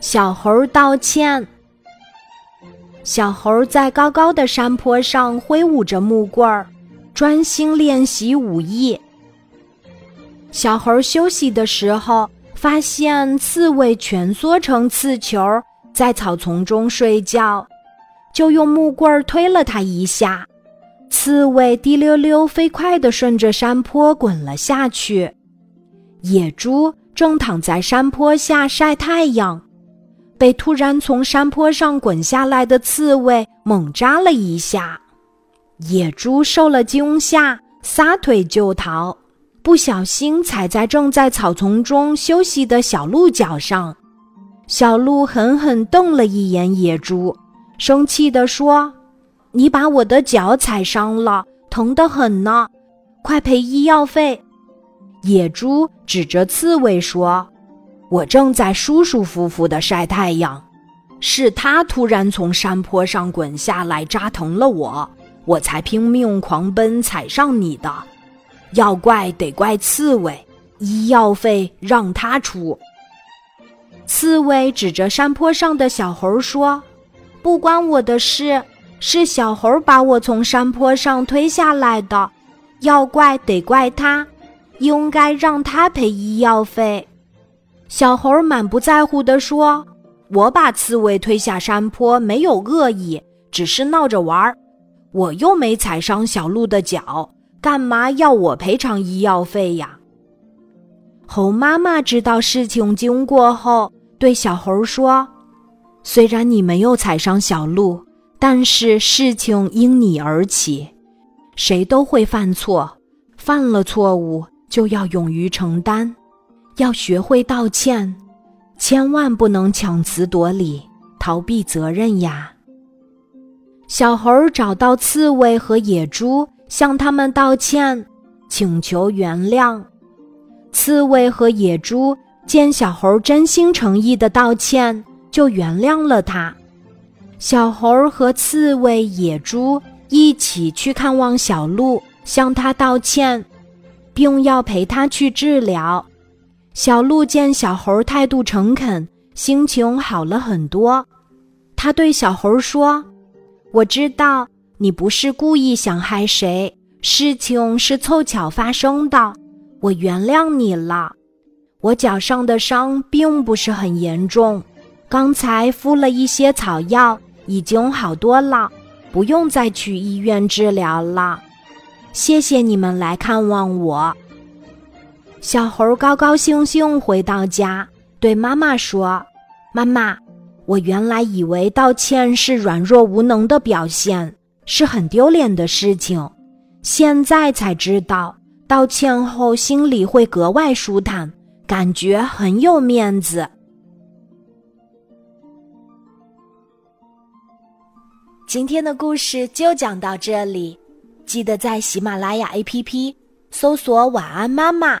小猴道歉。小猴在高高的山坡上挥舞着木棍儿，专心练习武艺。小猴休息的时候，发现刺猬蜷缩成刺球，在草丛中睡觉，就用木棍儿推了它一下，刺猬滴溜溜飞快地顺着山坡滚了下去。野猪正躺在山坡下晒太阳。被突然从山坡上滚下来的刺猬猛扎了一下，野猪受了惊吓，撒腿就逃，不小心踩在正在草丛中休息的小鹿脚上。小鹿狠狠瞪了一眼野猪，生气地说：“你把我的脚踩伤了，疼得很呢，快赔医药费！”野猪指着刺猬说。我正在舒舒服服的晒太阳，是他突然从山坡上滚下来扎疼了我，我才拼命狂奔踩上你的。要怪得怪刺猬，医药费让他出。刺猬指着山坡上的小猴说：“不关我的事，是小猴把我从山坡上推下来的，要怪得怪他，应该让他赔医药费。”小猴满不在乎地说：“我把刺猬推下山坡没有恶意，只是闹着玩儿。我又没踩伤小鹿的脚，干嘛要我赔偿医药费呀？”猴妈妈知道事情经过后，对小猴说：“虽然你没有踩伤小鹿，但是事情因你而起。谁都会犯错，犯了错误就要勇于承担。”要学会道歉，千万不能强词夺理、逃避责任呀！小猴找到刺猬和野猪，向他们道歉，请求原谅。刺猬和野猪见小猴真心诚意的道歉，就原谅了他。小猴和刺猬、野猪一起去看望小鹿，向他道歉，并要陪他去治疗。小鹿见小猴态度诚恳，心情好了很多。他对小猴说：“我知道你不是故意想害谁，事情是凑巧发生的，我原谅你了。我脚上的伤并不是很严重，刚才敷了一些草药，已经好多了，不用再去医院治疗了。谢谢你们来看望我。”小猴高高兴兴回到家，对妈妈说：“妈妈，我原来以为道歉是软弱无能的表现，是很丢脸的事情。现在才知道，道歉后心里会格外舒坦，感觉很有面子。”今天的故事就讲到这里，记得在喜马拉雅 APP 搜索“晚安妈妈”。